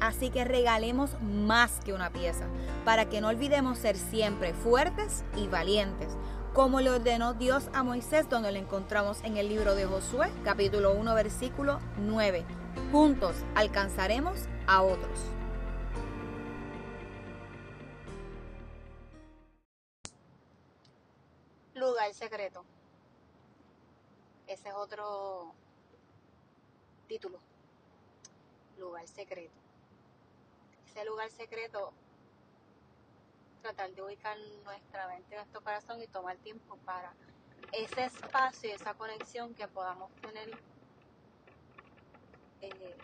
Así que regalemos más que una pieza, para que no olvidemos ser siempre fuertes y valientes, como le ordenó Dios a Moisés, donde lo encontramos en el libro de Josué, capítulo 1, versículo 9. Juntos alcanzaremos a otros. Lugar secreto. Ese es otro título. Lugar secreto ese lugar secreto, tratar de ubicar nuestra mente, nuestro corazón y tomar tiempo para ese espacio y esa conexión que podamos tener eh,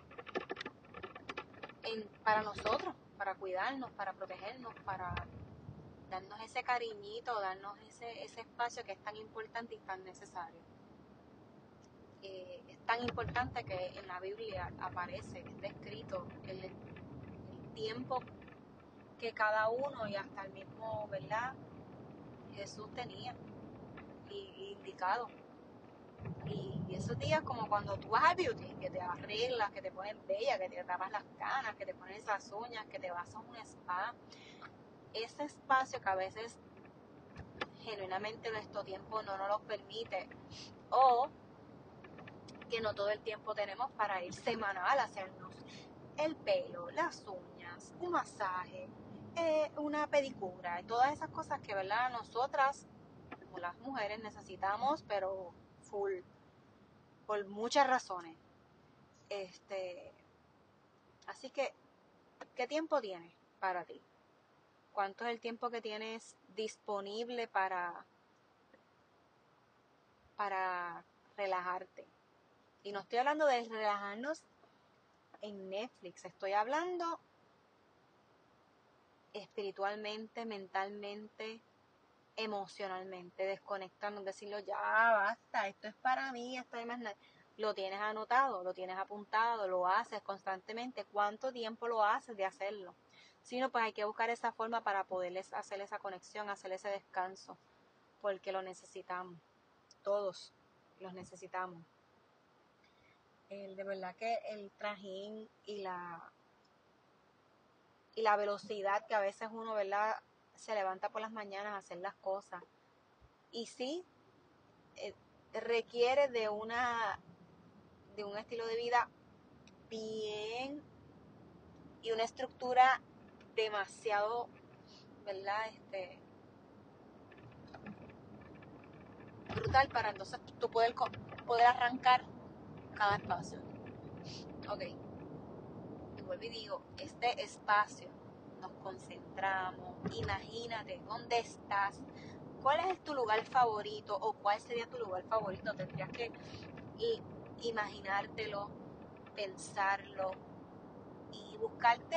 para nosotros, para cuidarnos, para protegernos, para darnos ese cariñito, darnos ese, espacio que es tan importante y tan necesario. Eh, es tan importante que en la Biblia aparece, está escrito el, tiempo que cada uno y hasta el mismo, ¿verdad? Jesús tenía y, indicado. Y, esos días como cuando tú vas al beauty, que te arreglas, que te pones bella, que te tapas las canas, que te pones las uñas, que te vas a un spa, ese espacio que a veces genuinamente nuestro tiempo no nos lo permite o que no todo el tiempo tenemos para ir semanal a hacernos el pelo, las uñas, un masaje, eh, una pedicura y todas esas cosas que, ¿verdad? Nosotras, como las mujeres, necesitamos, pero full, por muchas razones. Este, así que, ¿qué tiempo tienes para ti? ¿Cuánto es el tiempo que tienes disponible para, para relajarte? Y no estoy hablando de relajarnos en Netflix. Estoy hablando espiritualmente, mentalmente, emocionalmente, desconectando, decirlo ya basta, esto es para mí, esto es más nada. Lo tienes anotado, lo tienes apuntado, lo haces constantemente. ¿Cuánto tiempo lo haces de hacerlo? Si no, pues hay que buscar esa forma para poderles hacer esa conexión, hacer ese descanso, porque lo necesitamos. Todos los necesitamos el, de verdad que el trajín y la y la velocidad que a veces uno, ¿verdad? se levanta por las mañanas a hacer las cosas. Y sí, eh, requiere de una de un estilo de vida bien y una estructura demasiado, ¿verdad? Este brutal para entonces tú poder, poder arrancar cada espacio. Ok. Y digo, este espacio nos concentramos, imagínate dónde estás, cuál es tu lugar favorito o cuál sería tu lugar favorito. Tendrías que imaginártelo, pensarlo y buscarte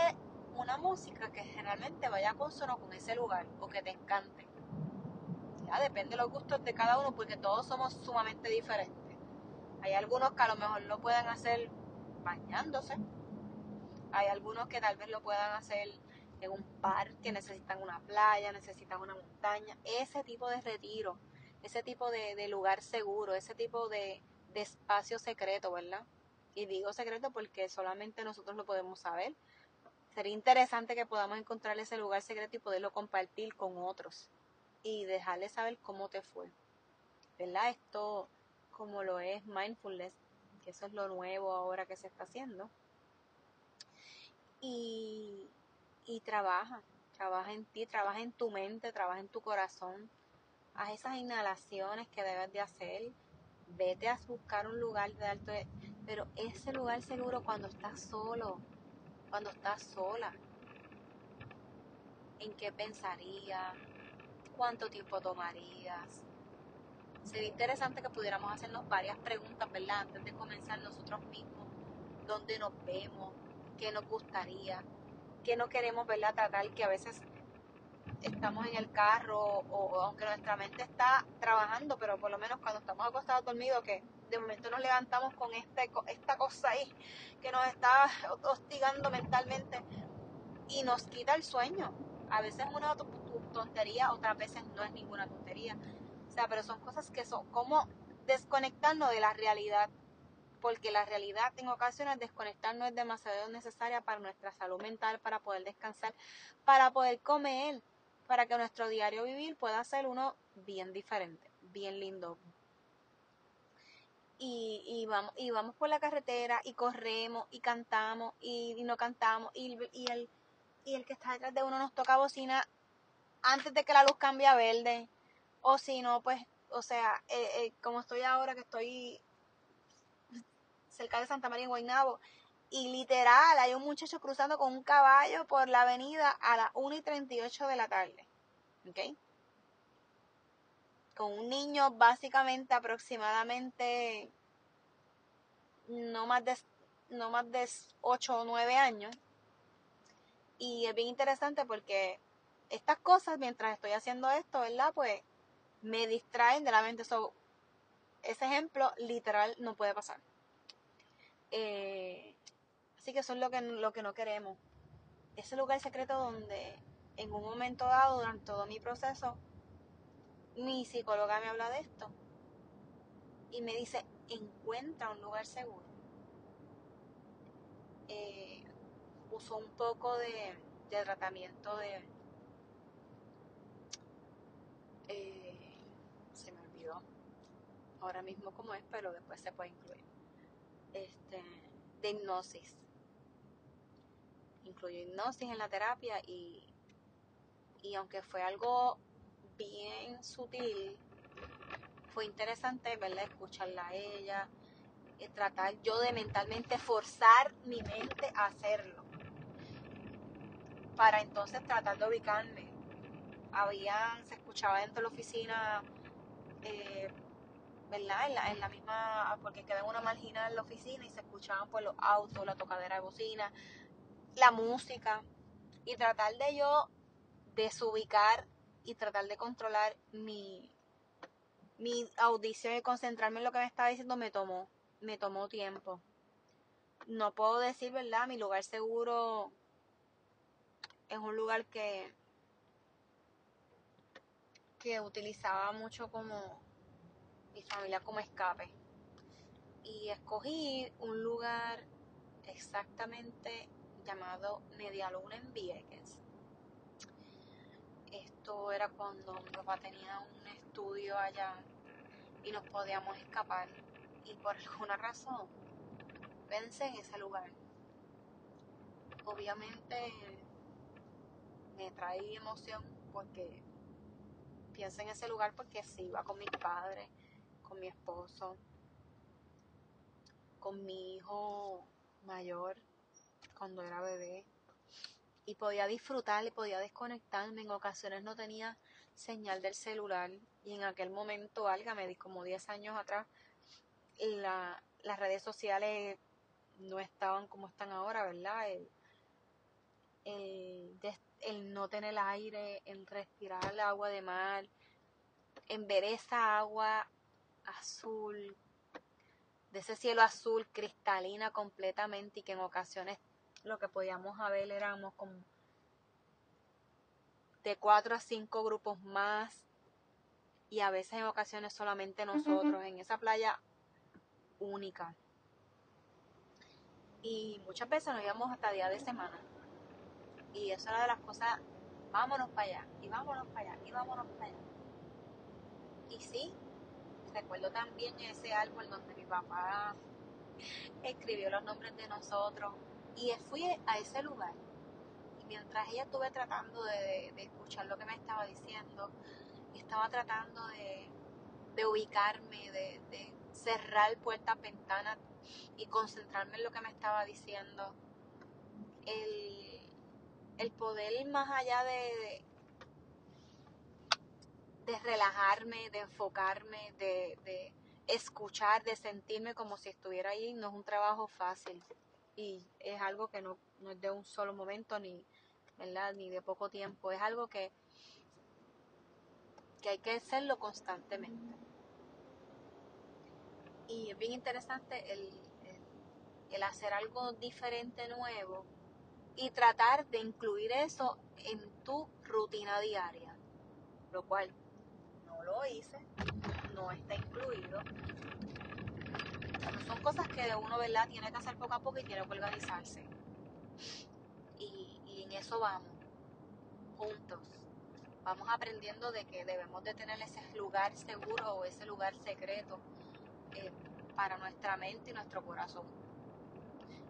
una música que generalmente vaya consono con ese lugar o que te encante. Ya depende de los gustos de cada uno porque todos somos sumamente diferentes. Hay algunos que a lo mejor lo puedan hacer bañándose. Hay algunos que tal vez lo puedan hacer en un parque, necesitan una playa, necesitan una montaña. Ese tipo de retiro, ese tipo de, lugar seguro, ese tipo de, de espacio secreto, ¿verdad? Y digo secreto porque solamente nosotros lo podemos saber. Sería interesante que podamos encontrar ese lugar secreto y poderlo compartir con otros y dejarles saber cómo te fue. ¿Verdad? Esto como lo es mindfulness, que eso es lo nuevo ahora que se está haciendo. Y, trabaja, trabaja en ti, trabaja en tu mente, trabaja en tu corazón. Haz esas inhalaciones que debes de hacer. Vete a buscar un lugar de alto, pero ese lugar seguro cuando estás solo, cuando estás sola. ¿En qué pensarías? ¿Cuánto tiempo tomarías? Sería interesante que pudiéramos hacernos varias preguntas, ¿verdad? Antes de comenzar nosotros mismos, dónde nos vemos, qué nos gustaría, qué no queremos, ¿verdad? Tratar que a veces estamos en el carro o, aunque nuestra mente está trabajando, pero por lo menos cuando estamos acostados dormidos, que de momento nos levantamos con este, esta cosa ahí que nos está hostigando mentalmente y nos quita el sueño. A veces es una tontería, otras veces no es ninguna tontería. O sea, pero son cosas que son como desconectarnos de la realidad, porque la realidad en ocasiones desconectarnos es demasiado necesaria para nuestra salud mental, para poder descansar, para poder comer, para que nuestro diario vivir pueda ser uno bien diferente, bien lindo. Y, vamos, y vamos por la carretera y corremos y cantamos y, no cantamos y, y, el, y el que está detrás de uno nos toca bocina antes de que la luz cambie a verde o si no, pues, o sea, eh, eh, como estoy ahora, que estoy cerca de Santa María en Guaynabo, y literal, hay un muchacho cruzando con un caballo por la avenida a las 1 y 38 de la tarde. ¿Ok? Con un niño básicamente aproximadamente no más de, no más de 8 o 9 años. Y es bien interesante porque estas cosas, mientras estoy haciendo esto, ¿verdad? Pues me distraen de la mente. ese ejemplo literal no puede pasar. Eh, así que eso es lo que, lo que no queremos. Ese lugar secreto donde en un momento dado, durante todo mi proceso, mi psicóloga me habla de esto y me dice, encuentra un lugar seguro. Eh, usó un poco de, de tratamiento de... Eh, ahora mismo como es, pero después se puede incluir. Este, de hipnosis. Incluyo hipnosis en la terapia y, y aunque fue algo bien sutil, fue interesante verla, escucharla a ella, y tratar yo de mentalmente forzar mi mente a hacerlo. Para entonces tratar de ubicarme. Había, se escuchaba dentro de la oficina eh, ¿verdad? En la, en la misma, porque quedé en una marginal en la oficina y se escuchaban pues los autos, la tocadera de bocina, la música y tratar de yo desubicar y tratar de controlar mi, mi audición y concentrarme en lo que me estaba diciendo me tomó, me tomó tiempo. No puedo decir, ¿verdad? Mi lugar seguro es un lugar que que utilizaba mucho como mi familia como escape. Y escogí un lugar exactamente llamado Media Luna en Vieques. era cuando mi papá tenía un estudio allá y nos podíamos escapar. Y por alguna razón pensé en ese lugar. Obviamente me trae emoción porque pienso en ese lugar porque sí, iba con mi padre, mi esposo, con mi hijo mayor cuando era bebé y podía disfrutar y podía desconectarme. En ocasiones no tenía señal del celular y en aquel momento, di como 10 años atrás, las redes sociales no estaban como están ahora, ¿verdad? El, el, no tener aire, el respirar el agua de mar, en ver esa agua azul, de ese cielo azul cristalina completamente y que en ocasiones lo que podíamos ver éramos como de cuatro a cinco grupos más y a veces en ocasiones solamente nosotros en esa playa única. Y muchas veces nos íbamos hasta día de semana. Y eso era de las cosas, vámonos para allá, y vámonos para allá, y vámonos para allá. Y sí, recuerdo también ese árbol donde mi papá escribió los nombres de nosotros y fui a ese lugar. Y mientras ella estuve tratando de, escuchar lo que me estaba diciendo, estaba tratando de, ubicarme, de, cerrar puertas, ventanas y concentrarme en lo que me estaba diciendo. El, poder más allá de, de, relajarme, de enfocarme, de, de escuchar, de sentirme como si estuviera ahí, no es un trabajo fácil. Y es algo que no, es de un solo momento ni, ni de poco tiempo, es algo que, que hay que hacerlo constantemente. Y es bien interesante el, el, hacer algo diferente, nuevo, y tratar de incluir eso en tu rutina diaria, lo cual lo hice, no está incluido, son cosas que uno, ¿verdad? Tiene que hacer poco a poco y tiene que organizarse. Y, en eso vamos, juntos. Vamos aprendiendo de que debemos de tener ese lugar seguro o ese lugar secreto eh, para nuestra mente y nuestro corazón.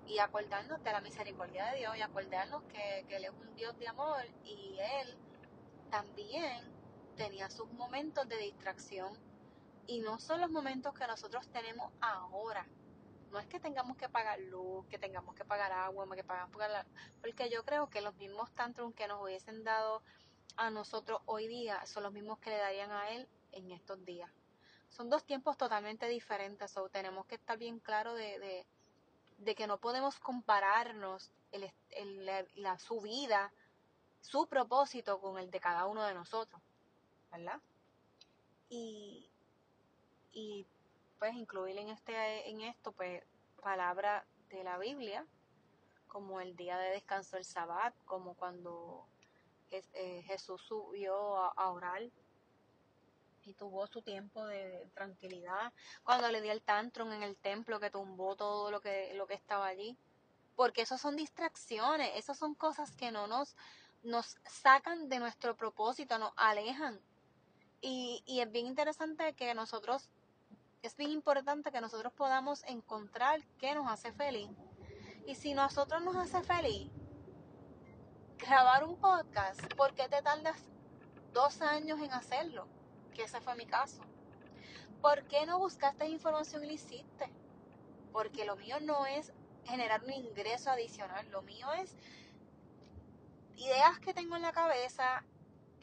Y acordarnos de la misericordia de Dios y acordarnos que, que Él es un Dios de amor y Él también tenía sus momentos de distracción y no son los momentos que nosotros tenemos ahora. No es que tengamos que pagar luz, que tengamos que pagar agua, que pagamos pagar. Porque yo creo que los mismos tantrums que nos hubiesen dado a nosotros hoy día son los mismos que le darían a él en estos días. Son dos tiempos totalmente diferentes, o tenemos que estar bien claro de, que no podemos compararnos la, su vida, su propósito con el de cada uno de nosotros, ¿verdad? Y, y pues incluir en este en esto pues palabra de la Biblia como el día de descanso el sabbat como cuando eh, Jesús subió a, orar y tuvo su tiempo de tranquilidad cuando le dio el tantrum en el templo que tumbó todo lo que lo que estaba allí porque eso son distracciones esas son cosas que no nos nos sacan de nuestro propósito nos alejan y, es bien interesante que nosotros es bien importante que nosotros podamos encontrar qué nos hace feliz. Y si nosotros nos hace feliz grabar un podcast, ¿por qué te tardas dos años en hacerlo? Que ese fue mi caso. ¿Por qué no buscaste información y lo hiciste? Porque lo mío no es generar un ingreso adicional, lo mío es ideas que tengo en la cabeza,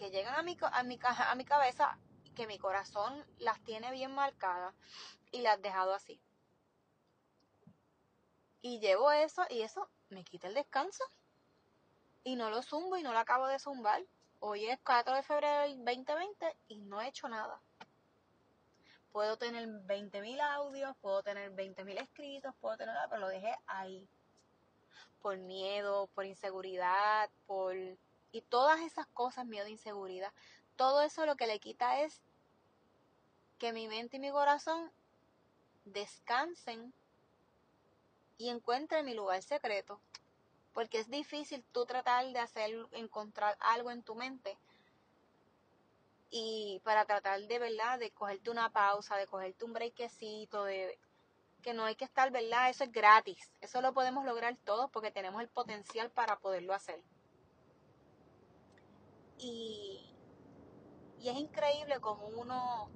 que llegan a mi, a mi, a mi cabeza que mi corazón las tiene bien marcadas y las dejado así. Y llevo eso y eso me quita el descanso. Y no lo zumbo y no lo acabo de zumbar. Hoy es 4 de febrero del 2020 y no he hecho nada. Puedo tener 20.000 audios, puedo tener 20.000 escritos, puedo tener nada, pero lo dejé ahí. Por miedo, por inseguridad, por... Y todas esas cosas, miedo inseguridad, todo eso lo que le quita es que mi mente y mi corazón descansen y encuentren mi lugar secreto. Porque es difícil tú tratar de hacer, encontrar algo en tu mente y para tratar de, ¿verdad? De cogerte una pausa, de cogerte un breakcito, de que no hay que estar, ¿verdad? Eso es gratis. Eso lo podemos lograr todos porque tenemos el potencial para poderlo hacer. Y, y es increíble como uno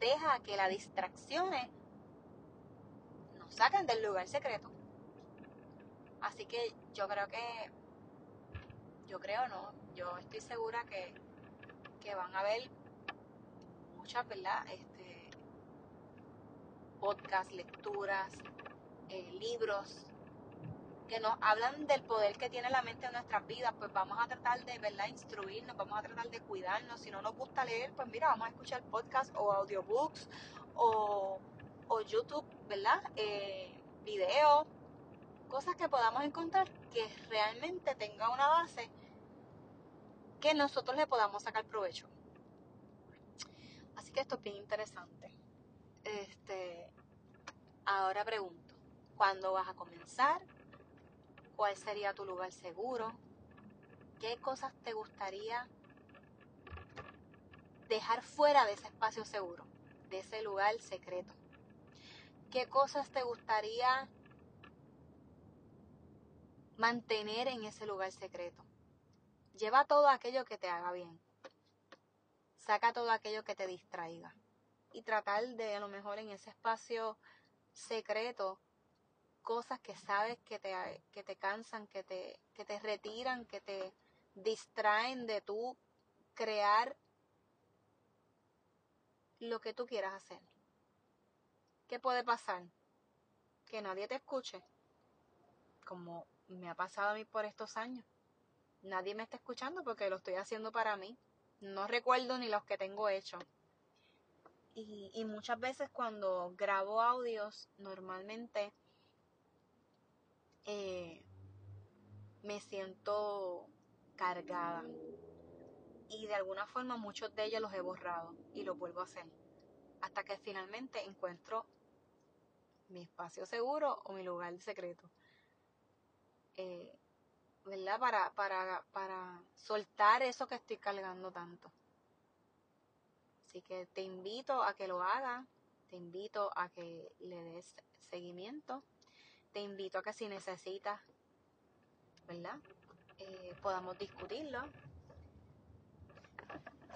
deja que las distracciones nos saquen del lugar secreto. Así que yo creo que, yo creo no, yo estoy segura que, que van a haber muchas, ¿verdad? Este, podcasts, lecturas, eh, libros que nos hablan del poder que tiene la mente en nuestras vidas, pues vamos a tratar de, ¿verdad?, instruirnos, vamos a tratar de cuidarnos. Si no nos gusta leer, pues mira, vamos a escuchar podcast o audiobooks o, o YouTube, ¿verdad? Eh, videos, cosas que podamos encontrar que realmente tenga una base que nosotros le podamos sacar provecho. Así que esto es bien interesante. Este, ahora pregunto, ¿cuándo vas a comenzar? ¿Cuál sería tu lugar seguro? ¿Qué cosas te gustaría dejar fuera de ese espacio seguro, de ese lugar secreto? ¿Qué cosas te gustaría mantener en ese lugar secreto? Lleva todo aquello que te haga bien. Saca todo aquello que te distraiga. Y tratar de a lo mejor en ese espacio secreto cosas que sabes que te, que te cansan, que te, que te retiran, que te distraen de tú crear lo que tú quieras hacer. ¿Qué puede pasar? Que nadie te escuche, como me ha pasado a mí por estos años. Nadie me está escuchando porque lo estoy haciendo para mí. No recuerdo ni los que tengo hechos. Y, y muchas veces cuando grabo audios, normalmente eh, me siento cargada. Y de alguna forma muchos de ellos los he borrado y los vuelvo a hacer. Hasta que finalmente encuentro mi espacio seguro o mi lugar secreto. Eh, ¿Verdad? Para, para, para soltar eso que estoy cargando tanto. Así que te invito a que lo hagas, te invito a que le des seguimiento te invito a que si necesitas, ¿verdad? Eh, podamos discutirlo.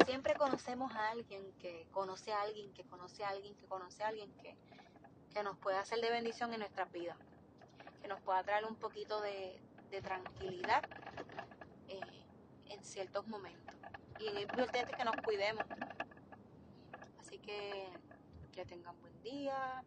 Siempre conocemos a alguien que conoce a alguien, que conoce a alguien, que conoce a alguien que, que nos puede hacer de bendición en nuestras vidas, que nos pueda traer un poquito de, tranquilidad eh, en ciertos momentos. Y es importante que nos cuidemos. Así que que tengan buen día,